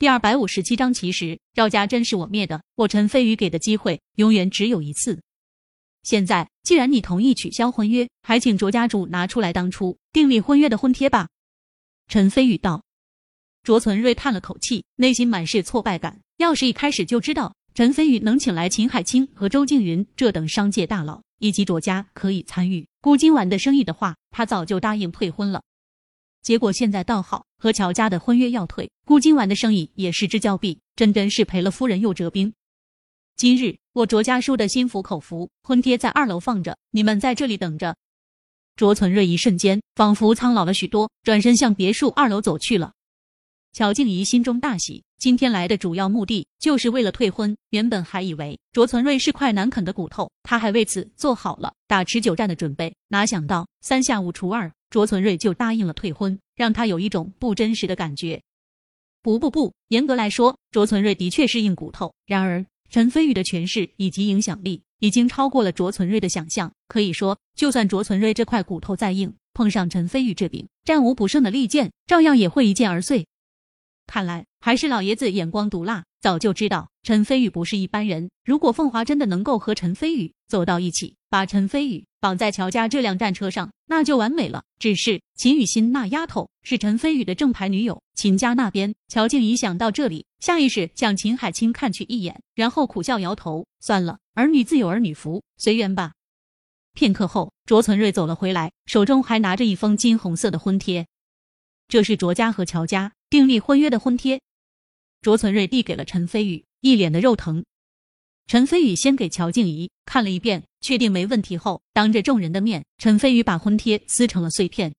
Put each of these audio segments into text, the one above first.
第二百五十七章，其实赵家真是我灭的，我陈飞宇给的机会永远只有一次。现在既然你同意取消婚约，还请卓家主拿出来当初订立婚约的婚帖吧。陈飞宇道。卓存瑞叹了口气，内心满是挫败感。要是一开始就知道陈飞宇能请来秦海清和周静云这等商界大佬，以及卓家可以参与顾今晚的生意的话，他早就答应退婚了。结果现在倒好，和乔家的婚约要退，顾今晚的生意也失之交臂，真真是赔了夫人又折兵。今日我卓家输的心服口服，婚帖在二楼放着，你们在这里等着。卓存瑞一瞬间仿佛苍老了许多，转身向别墅二楼走去了。乔静怡心中大喜，今天来的主要目的就是为了退婚。原本还以为卓存瑞是块难啃的骨头，他还为此做好了打持久战的准备。哪想到三下五除二，卓存瑞就答应了退婚，让他有一种不真实的感觉。不不不，严格来说，卓存瑞的确是硬骨头。然而，陈飞宇的权势以及影响力已经超过了卓存瑞的想象。可以说，就算卓存瑞这块骨头再硬，碰上陈飞宇这柄战无不胜的利剑，照样也会一剑而碎。看来还是老爷子眼光毒辣，早就知道陈飞宇不是一般人。如果凤华真的能够和陈飞宇走到一起，把陈飞宇绑在乔家这辆战车上，那就完美了。只是秦雨欣那丫头是陈飞宇的正牌女友，秦家那边，乔静怡想到这里，下意识向秦海清看去一眼，然后苦笑摇头：“算了，儿女自有儿女福，随缘吧。”片刻后，卓存瑞走了回来，手中还拿着一封金红色的婚帖，这是卓家和乔家。订立婚约的婚贴，卓存瑞递给了陈飞宇，一脸的肉疼。陈飞宇先给乔静怡看了一遍，确定没问题后，当着众人的面，陈飞宇把婚贴撕成了碎片。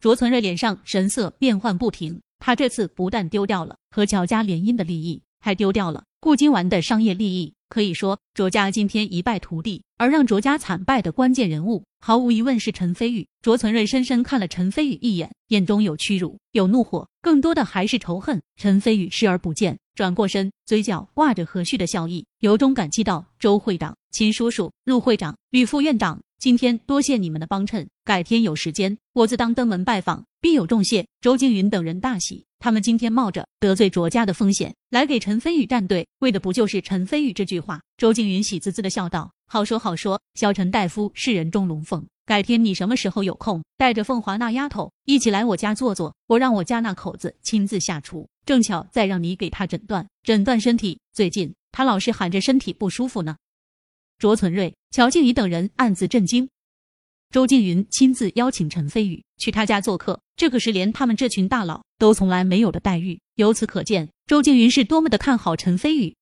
卓存瑞脸上神色变幻不停，他这次不但丢掉了和乔家联姻的利益，还丢掉了顾金丸的商业利益。可以说，卓家今天一败涂地，而让卓家惨败的关键人物，毫无疑问是陈飞宇。卓存瑞深深看了陈飞宇一眼，眼中有屈辱，有怒火，更多的还是仇恨。陈飞宇视而不见，转过身，嘴角挂着和煦的笑意，由衷感激道：“周会长、秦叔叔、陆会长、吕副院长，今天多谢你们的帮衬，改天有时间，我自当登门拜访，必有重谢。”周静云等人大喜。他们今天冒着得罪卓家的风险来给陈飞宇站队，为的不就是陈飞宇这句话？周静云喜滋滋的笑道：“好说好说，小陈大夫是人中龙凤，改天你什么时候有空，带着凤华那丫头一起来我家坐坐，我让我家那口子亲自下厨，正巧再让你给他诊断诊断身体。最近他老是喊着身体不舒服呢。”卓存瑞、乔静怡等人暗自震惊。周静云亲自邀请陈飞宇去他家做客，这可是连他们这群大佬都从来没有的待遇。由此可见，周静云是多么的看好陈飞宇。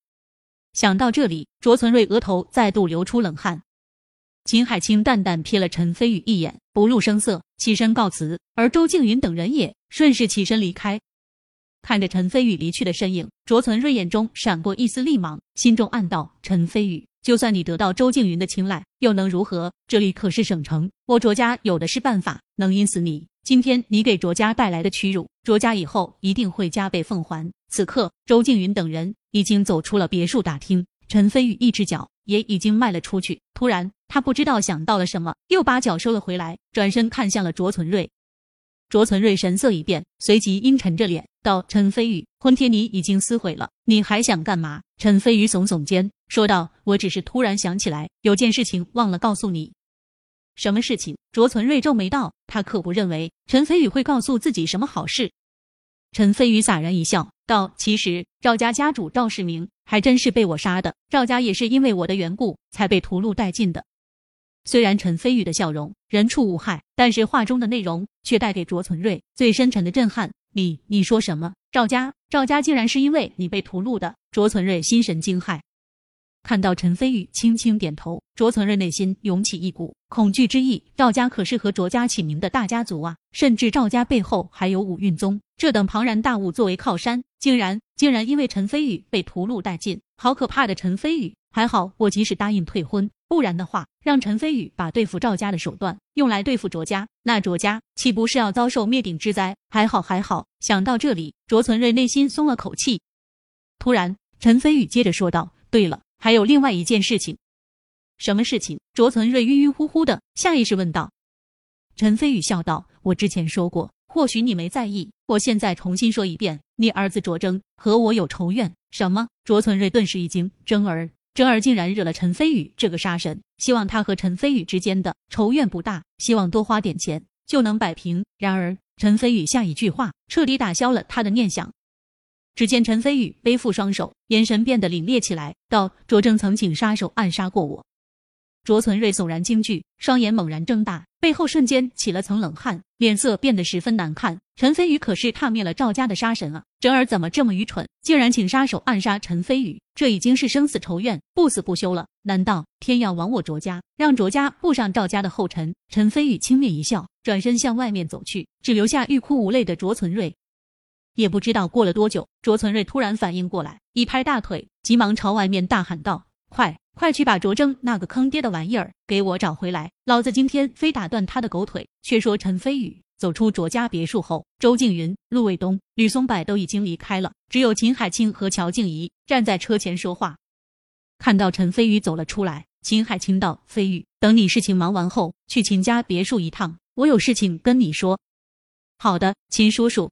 想到这里，卓存瑞额头再度流出冷汗。秦海清淡淡瞥了陈飞宇一眼，不露声色，起身告辞。而周静云等人也顺势起身离开。看着陈飞宇离去的身影，卓存瑞眼中闪过一丝厉芒，心中暗道：陈飞宇。就算你得到周静云的青睐，又能如何？这里可是省城，我卓家有的是办法能阴死你。今天你给卓家带来的屈辱，卓家以后一定会加倍奉还。此刻，周静云等人已经走出了别墅大厅，陈飞宇一只脚也已经迈了出去。突然，他不知道想到了什么，又把脚收了回来，转身看向了卓存瑞。卓存瑞神色一变，随即阴沉着脸道：“陈飞宇，婚帖你已经撕毁了，你还想干嘛？”陈飞宇耸耸肩，说道：“我只是突然想起来，有件事情忘了告诉你。”什么事情？卓存瑞皱眉道：“他可不认为陈飞宇会告诉自己什么好事。”陈飞宇洒然一笑，道：“其实赵家家主赵世明还真是被我杀的，赵家也是因为我的缘故才被屠戮殆尽的。”虽然陈飞宇的笑容人畜无害，但是话中的内容却带给卓存瑞最深沉的震撼。你你说什么？赵家赵家竟然是因为你被屠戮的？卓存瑞心神惊骇。看到陈飞宇轻轻点头，卓存瑞内心涌起一股恐惧之意。赵家可是和卓家齐名的大家族啊，甚至赵家背后还有五运宗这等庞然大物作为靠山，竟然竟然因为陈飞宇被屠戮殆尽，好可怕的陈飞宇！还好我及时答应退婚。不然的话，让陈飞宇把对付赵家的手段用来对付卓家，那卓家岂不是要遭受灭顶之灾？还好还好，想到这里，卓存瑞内心松了口气。突然，陈飞宇接着说道：“对了，还有另外一件事情。”什么事情？卓存瑞晕晕乎乎的，下意识问道。陈飞宇笑道：“我之前说过，或许你没在意。我现在重新说一遍，你儿子卓征和我有仇怨。什么？卓存瑞顿时一惊，征儿，征儿竟然惹了陈飞宇这个杀神，希望他和陈飞宇之间的仇怨不大，希望多花点钱就能摆平。然而，陈飞宇下一句话彻底打消了他的念想。只见陈飞宇背负双手，眼神变得凛冽起来，道：“卓征曾请杀手暗杀过我。”卓存瑞悚然惊惧，双眼猛然睁大，背后瞬间起了层冷汗，脸色变得十分难看。陈飞宇可是踏灭了赵家的杀神啊！侄儿怎么这么愚蠢，竟然请杀手暗杀陈飞宇？这已经是生死仇怨，不死不休了。难道天要亡我卓家，让卓家步上赵家的后尘？陈飞宇轻蔑一笑，转身向外面走去，只留下欲哭无泪的卓存瑞。也不知道过了多久，卓存瑞突然反应过来，一拍大腿，急忙朝外面大喊道：“快！”快去把卓征那个坑爹的玩意儿给我找回来！老子今天非打断他的狗腿！却说陈飞宇走出卓家别墅后，周静云、陆卫东、吕松柏都已经离开了，只有秦海清和乔静怡站在车前说话。看到陈飞宇走了出来，秦海清道：“飞宇，等你事情忙完后，去秦家别墅一趟，我有事情跟你说。”好的，秦叔叔。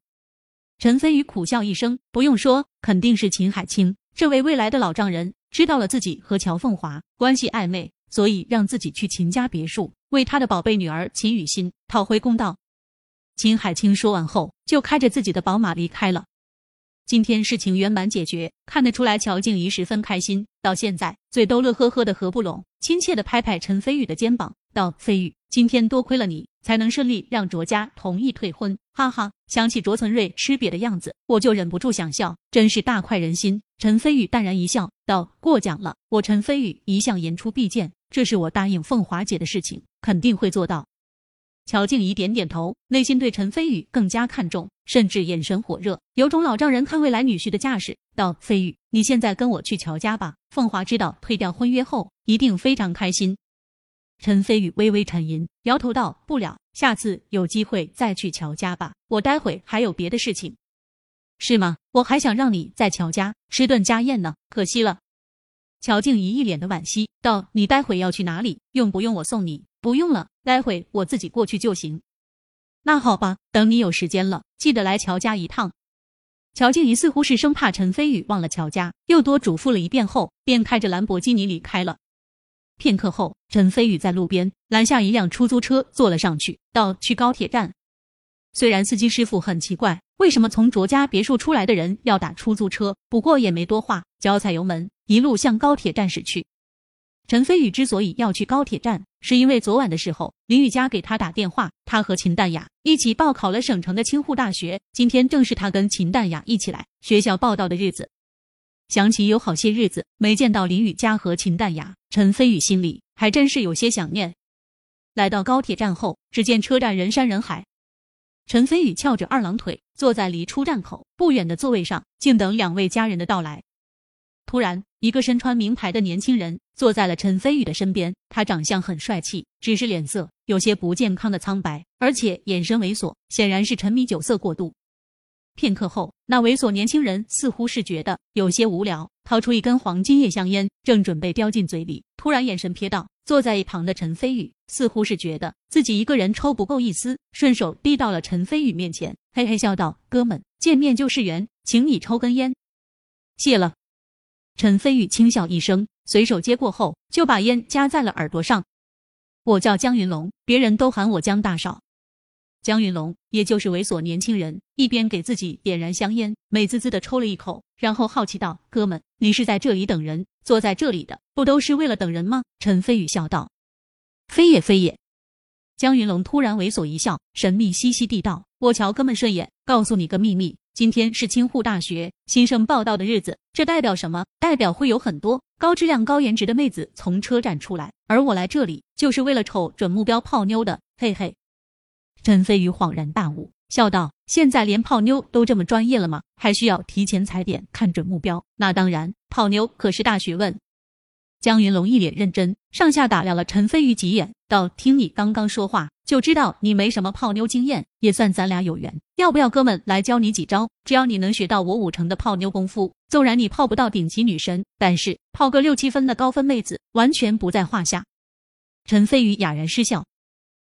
陈飞宇苦笑一声，不用说，肯定是秦海清这位未来的老丈人。知道了自己和乔凤华关系暧昧，所以让自己去秦家别墅为他的宝贝女儿秦雨欣讨回公道。秦海清说完后，就开着自己的宝马离开了。今天事情圆满解决，看得出来乔静怡十分开心，到现在嘴都乐呵呵的合不拢，亲切的拍拍陈飞宇的肩膀，道：“飞宇，今天多亏了你。”才能顺利让卓家同意退婚，哈哈！想起卓存瑞吃瘪的样子，我就忍不住想笑，真是大快人心。陈飞宇淡然一笑，道：“过奖了，我陈飞宇一向言出必践，这是我答应凤华姐的事情，肯定会做到。”乔静怡点点头，内心对陈飞宇更加看重，甚至眼神火热，有种老丈人看未来女婿的架势，道：“飞宇，你现在跟我去乔家吧。凤华知道退掉婚约后，一定非常开心。”陈飞宇微微沉吟，摇头道：“不了，下次有机会再去乔家吧。我待会还有别的事情。”是吗？我还想让你在乔家吃顿家宴呢，可惜了。乔静怡一脸的惋惜道：“你待会要去哪里？用不用我送你？不用了，待会我自己过去就行。”那好吧，等你有时间了，记得来乔家一趟。乔静怡似乎是生怕陈飞宇忘了乔家，又多嘱咐了一遍后，便开着兰博基尼离开了。片刻后，陈飞宇在路边拦下一辆出租车，坐了上去，道：“去高铁站。”虽然司机师傅很奇怪，为什么从卓家别墅出来的人要打出租车，不过也没多话，脚踩油门，一路向高铁站驶去。陈飞宇之所以要去高铁站，是因为昨晚的时候林雨佳给他打电话，他和秦淡雅一起报考了省城的清沪大学，今天正是他跟秦淡雅一起来学校报道的日子。想起有好些日子没见到林雨佳和秦淡雅，陈飞宇心里还真是有些想念。来到高铁站后，只见车站人山人海，陈飞宇翘着二郎腿坐在离出站口不远的座位上，静等两位家人的到来。突然，一个身穿名牌的年轻人坐在了陈飞宇的身边，他长相很帅气，只是脸色有些不健康的苍白，而且眼神猥琐，显然是沉迷酒色过度。片刻后，那猥琐年轻人似乎是觉得有些无聊，掏出一根黄金叶香烟，正准备叼进嘴里，突然眼神瞥到坐在一旁的陈飞宇，似乎是觉得自己一个人抽不够意思，顺手递到了陈飞宇面前，嘿嘿笑道：“哥们，见面就是缘，请你抽根烟。”谢了。陈飞宇轻笑一声，随手接过后，就把烟夹在了耳朵上。我叫江云龙，别人都喊我江大少。江云龙，也就是猥琐年轻人，一边给自己点燃香烟，美滋滋的抽了一口，然后好奇道：“哥们，你是在这里等人？坐在这里的不都是为了等人吗？”陈飞宇笑道：“非也非也。”江云龙突然猥琐一笑，神秘兮兮地道：“我瞧哥们顺眼，告诉你个秘密，今天是清沪大学新生报道的日子，这代表什么？代表会有很多高质量、高颜值的妹子从车站出来，而我来这里就是为了瞅准目标泡妞的，嘿嘿。”陈飞宇恍然大悟，笑道：“现在连泡妞都这么专业了吗？还需要提前踩点，看准目标？那当然，泡妞可是大学问。”江云龙一脸认真，上下打量了陈飞宇几眼，道：“听你刚刚说话，就知道你没什么泡妞经验，也算咱俩有缘。要不要哥们来教你几招？只要你能学到我五成的泡妞功夫，纵然你泡不到顶级女神，但是泡个六七分的高分妹子，完全不在话下。”陈飞宇哑然失笑，